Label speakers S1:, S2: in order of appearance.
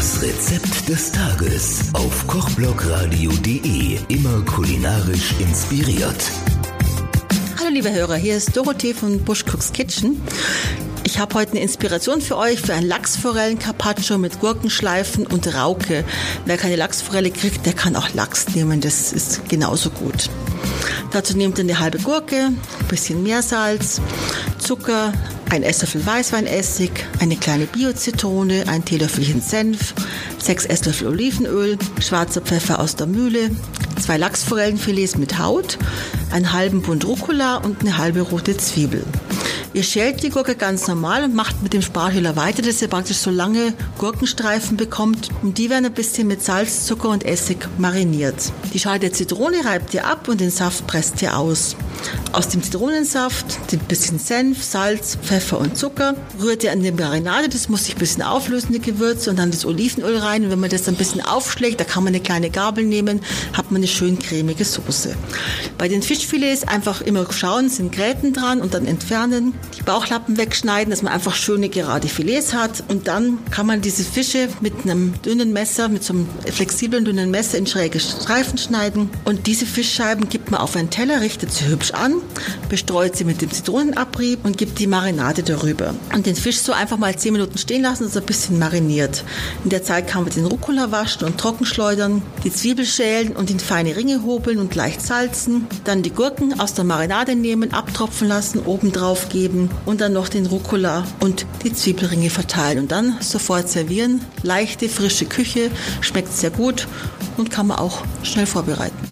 S1: Das Rezept des Tages auf kochblogradio.de. Immer kulinarisch inspiriert.
S2: Hallo liebe Hörer, hier ist Dorothee von Bush Cooks Kitchen. Ich habe heute eine Inspiration für euch für ein Lachsforellen-Carpaccio mit Gurkenschleifen und Rauke. Wer keine Lachsforelle kriegt, der kann auch Lachs nehmen. Das ist genauso gut. Dazu nehmt ihr eine halbe Gurke, bisschen Meersalz, Zucker, ein Esslöffel Weißweinessig, eine kleine Bio-Zitrone, ein Teelöffelchen Senf, sechs Esslöffel Olivenöl, schwarzer Pfeffer aus der Mühle, zwei Lachsforellenfilets mit Haut, einen halben Bund Rucola und eine halbe rote Zwiebel. Ihr schält die Gurke ganz normal und macht mit dem Sparhüller weiter, dass ihr praktisch so lange Gurkenstreifen bekommt. Und die werden ein bisschen mit Salz, Zucker und Essig mariniert. Die Schale der Zitrone reibt ihr ab und den Saft presst ihr aus. Aus dem Zitronensaft, ein bisschen Senf, Salz, Pfeffer und Zucker rührt ihr an die Marinade. Das muss sich ein bisschen auflösen, die Gewürze, und dann das Olivenöl rein. Und wenn man das ein bisschen aufschlägt, da kann man eine kleine Gabel nehmen, hat man eine schön cremige Soße. Bei den Fischfilets einfach immer schauen, sind Gräten dran und dann entfernen die Bauchlappen wegschneiden, dass man einfach schöne gerade Filets hat. Und dann kann man diese Fische mit einem dünnen Messer, mit so einem flexiblen dünnen Messer in schräge Streifen schneiden. Und diese Fischscheiben gibt man auf einen Teller, richtet sie hübsch an, bestreut sie mit dem Zitronenabrieb und gibt die Marinade darüber. Und den Fisch so einfach mal 10 Minuten stehen lassen, dass er ein bisschen mariniert. In der Zeit kann man den Rucola waschen und trockenschleudern, die Zwiebel schälen und in feine Ringe hobeln und leicht salzen. Dann die Gurken aus der Marinade nehmen, abtropfen lassen, oben drauf geben geben und dann noch den Rucola und die Zwiebelringe verteilen und dann sofort servieren. Leichte, frische Küche, schmeckt sehr gut und kann man auch schnell vorbereiten.